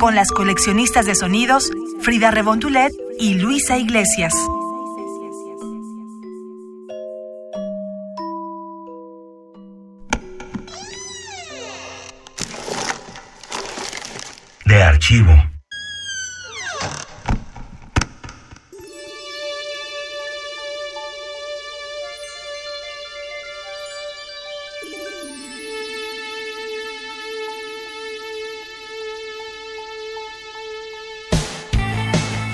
con las coleccionistas de sonidos Frida Rebontulet y Luisa Iglesias. De archivo.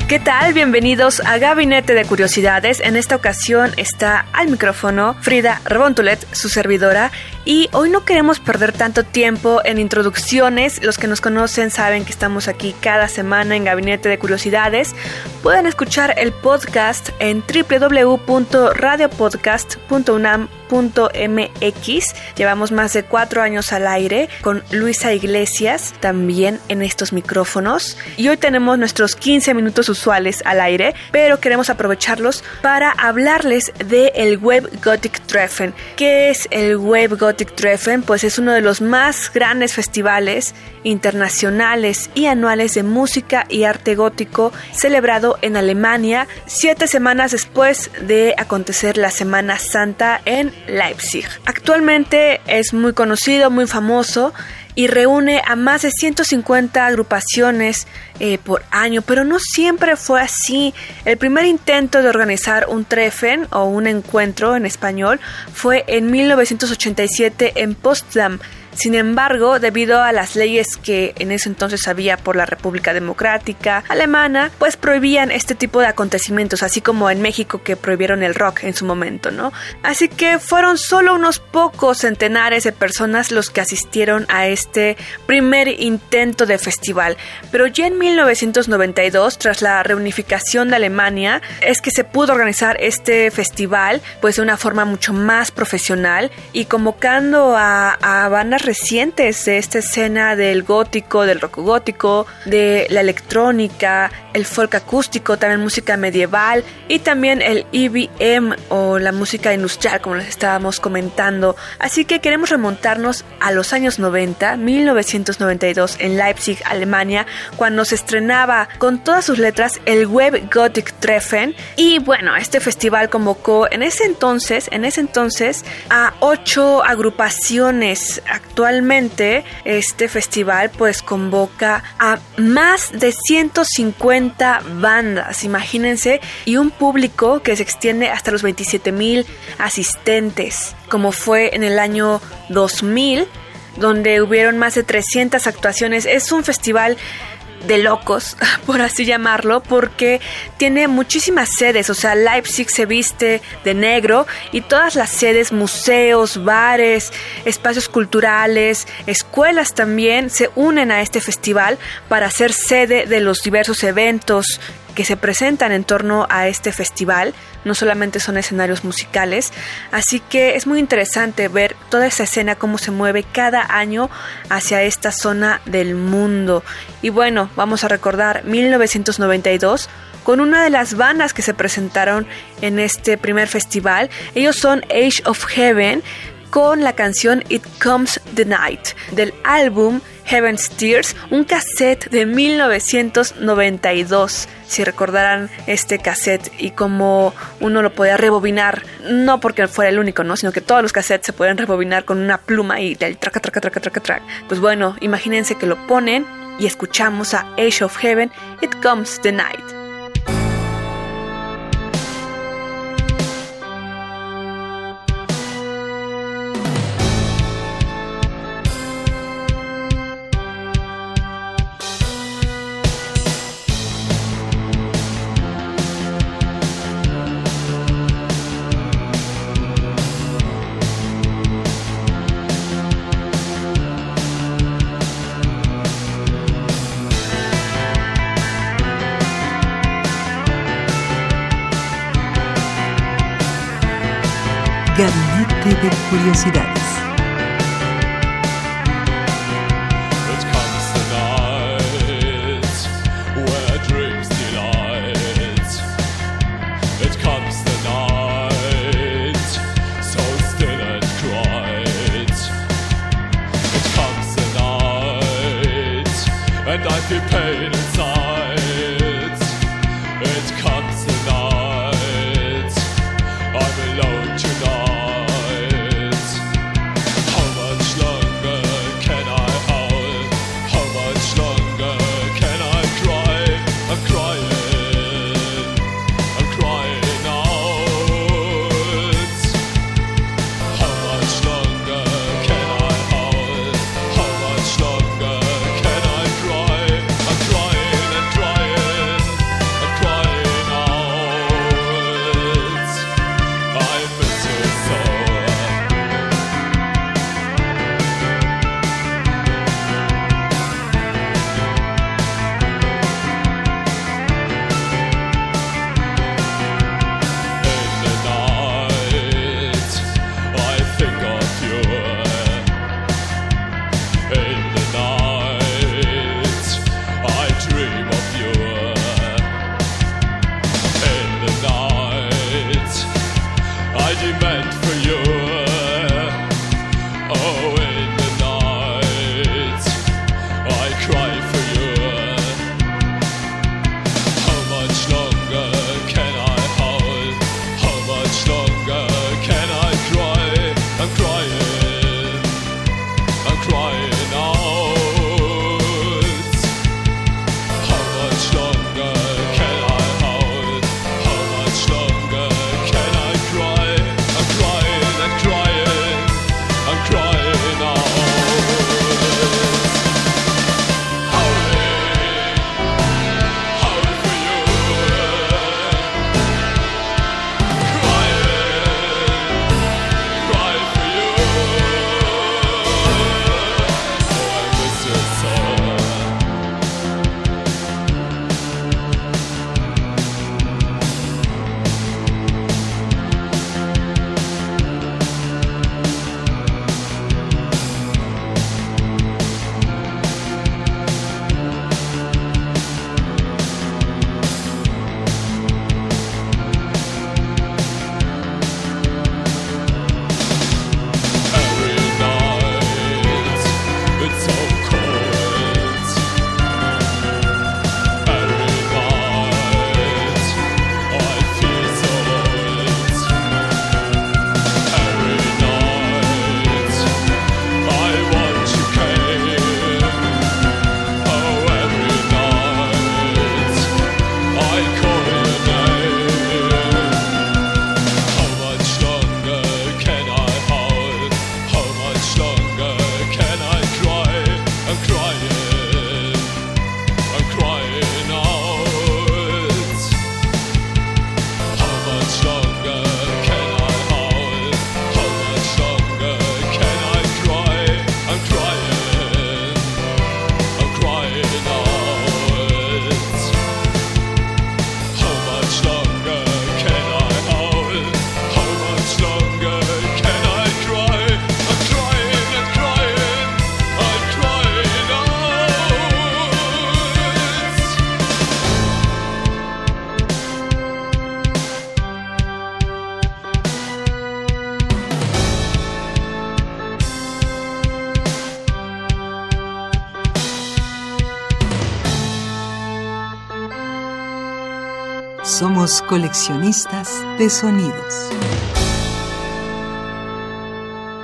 ¿Qué tal? Bienvenidos a Gabinete de Curiosidades. En esta ocasión está al micrófono Frida Rebontulet, su servidora, y hoy no queremos perder tanto tiempo en introducciones. Los que nos conocen saben que estamos aquí cada semana en Gabinete de Curiosidades. Pueden escuchar el podcast en www.radiopodcast.unam .mx. Llevamos más de cuatro años al aire con Luisa Iglesias también en estos micrófonos. Y hoy tenemos nuestros 15 minutos usuales al aire, pero queremos aprovecharlos para hablarles de el Web Gothic Treffen. ¿Qué es el Web Gothic Treffen? Pues es uno de los más grandes festivales internacionales y anuales de música y arte gótico celebrado en Alemania siete semanas después de acontecer la Semana Santa en Leipzig. Actualmente es muy conocido, muy famoso y reúne a más de 150 agrupaciones eh, por año, pero no siempre fue así. El primer intento de organizar un Treffen o un encuentro en español fue en 1987 en Potsdam sin embargo, debido a las leyes que en ese entonces había por la República Democrática Alemana, pues prohibían este tipo de acontecimientos, así como en México que prohibieron el rock en su momento, ¿no? Así que fueron solo unos pocos centenares de personas los que asistieron a este primer intento de festival. Pero ya en 1992, tras la reunificación de Alemania, es que se pudo organizar este festival pues de una forma mucho más profesional y convocando a, a bandas recientes de esta escena del gótico, del rock gótico, de la electrónica, el folk acústico, también música medieval y también el EBM o la música industrial, como les estábamos comentando. Así que queremos remontarnos a los años 90, 1992, en Leipzig, Alemania, cuando se estrenaba con todas sus letras el Web Gothic Treffen. Y bueno, este festival convocó en ese entonces, en ese entonces, a ocho agrupaciones Actualmente este festival pues convoca a más de 150 bandas, imagínense, y un público que se extiende hasta los 27 mil asistentes, como fue en el año 2000 donde hubieron más de 300 actuaciones. Es un festival de locos, por así llamarlo, porque tiene muchísimas sedes, o sea, Leipzig se viste de negro y todas las sedes, museos, bares, espacios culturales, escuelas también se unen a este festival para ser sede de los diversos eventos que se presentan en torno a este festival, no solamente son escenarios musicales, así que es muy interesante ver toda esa escena, cómo se mueve cada año hacia esta zona del mundo. Y bueno, vamos a recordar 1992 con una de las bandas que se presentaron en este primer festival. Ellos son Age of Heaven con la canción It Comes the Night del álbum Heaven's Tears, un cassette de 1992. Si recordarán este cassette y cómo uno lo podía rebobinar, no porque fuera el único, ¿no? Sino que todos los cassettes se pueden rebobinar con una pluma y del traca, traca, traca, traca, traca. Pues bueno, imagínense que lo ponen y escuchamos a Age of Heaven, It Comes the Night. Curiosidades. Coleccionistas de sonidos.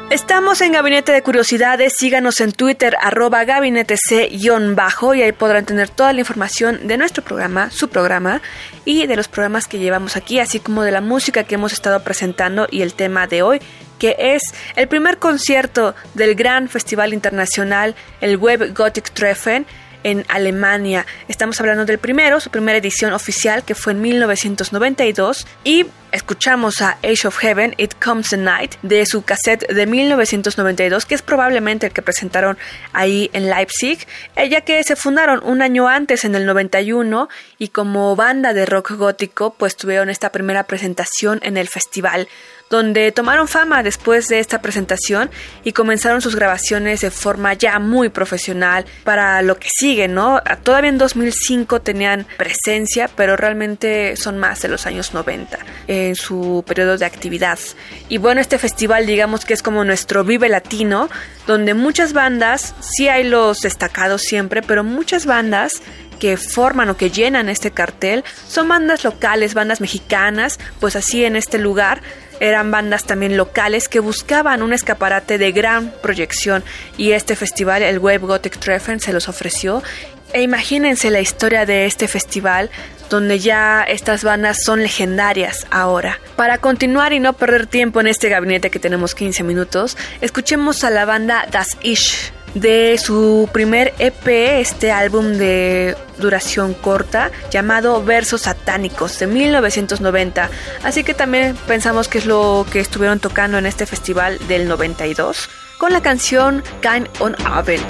Estamos en Gabinete de Curiosidades, síganos en Twitter, arroba gabinete c-bajo y ahí podrán tener toda la información de nuestro programa, su programa y de los programas que llevamos aquí, así como de la música que hemos estado presentando y el tema de hoy, que es el primer concierto del gran festival internacional, el Web Gothic Treffen, en Alemania. Estamos hablando del primero, su primera edición oficial que fue en 1992 y escuchamos a Age of Heaven, It Comes the Night, de su cassette de 1992, que es probablemente el que presentaron ahí en Leipzig, eh, ya que se fundaron un año antes, en el 91, y como banda de rock gótico, pues tuvieron esta primera presentación en el festival donde tomaron fama después de esta presentación y comenzaron sus grabaciones de forma ya muy profesional para lo que sigue, ¿no? Todavía en 2005 tenían presencia, pero realmente son más de los años 90 en su periodo de actividad. Y bueno, este festival digamos que es como nuestro Vive Latino, donde muchas bandas, sí hay los destacados siempre, pero muchas bandas que forman o que llenan este cartel son bandas locales, bandas mexicanas, pues así en este lugar eran bandas también locales que buscaban un escaparate de gran proyección y este festival, el Web Gothic Treffen, se los ofreció. E imagínense la historia de este festival donde ya estas bandas son legendarias ahora. Para continuar y no perder tiempo en este gabinete que tenemos 15 minutos, escuchemos a la banda Das Ish de su primer EP, este álbum de duración corta llamado Versos Satánicos de 1990. Así que también pensamos que es lo que estuvieron tocando en este festival del 92 con la canción Kind on Abel.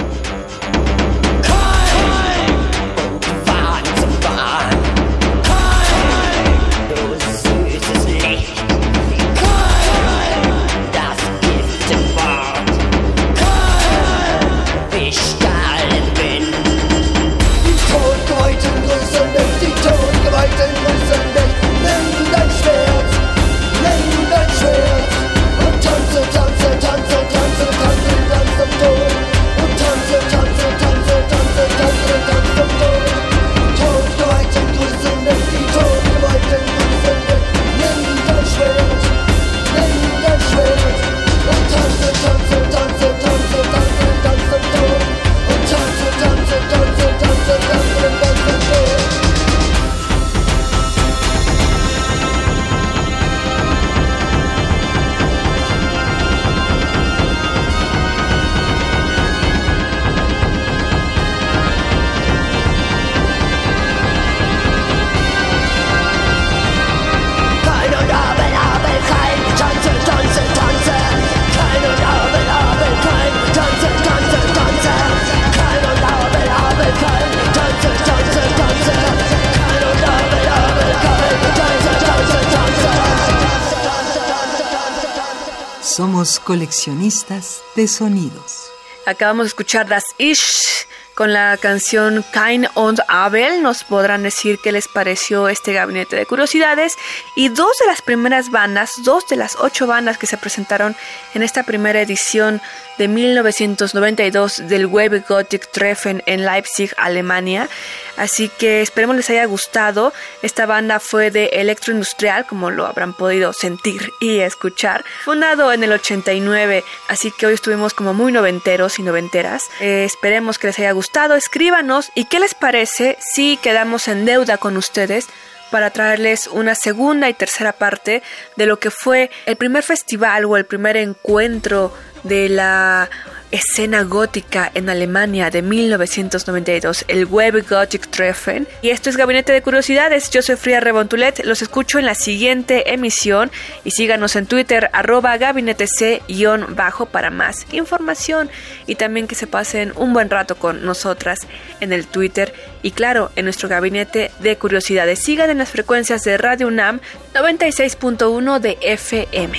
Somos coleccionistas de sonidos. Acabamos de escuchar Das Ish con la canción Kind und Abel. Nos podrán decir qué les pareció este gabinete de curiosidades. Y dos de las primeras bandas, dos de las ocho bandas que se presentaron en esta primera edición de 1992 del Web Gothic Treffen en Leipzig, Alemania. Así que esperemos les haya gustado. Esta banda fue de electroindustrial, como lo habrán podido sentir y escuchar, fundado en el 89. Así que hoy estuvimos como muy noventeros y noventeras. Eh, esperemos que les haya Escríbanos. Y qué les parece si quedamos en deuda con ustedes para traerles una segunda y tercera parte de lo que fue el primer festival o el primer encuentro de la escena gótica en Alemania de 1992, el Web Gothic Treffen. Y esto es Gabinete de Curiosidades. Yo soy Fría Rebontulet. Los escucho en la siguiente emisión y síganos en Twitter, arroba gabinete C-bajo para más información y también que se pasen un buen rato con nosotras en el Twitter y claro, en nuestro Gabinete de Curiosidades. Sigan en las frecuencias de Radio UNAM 96.1 de FM.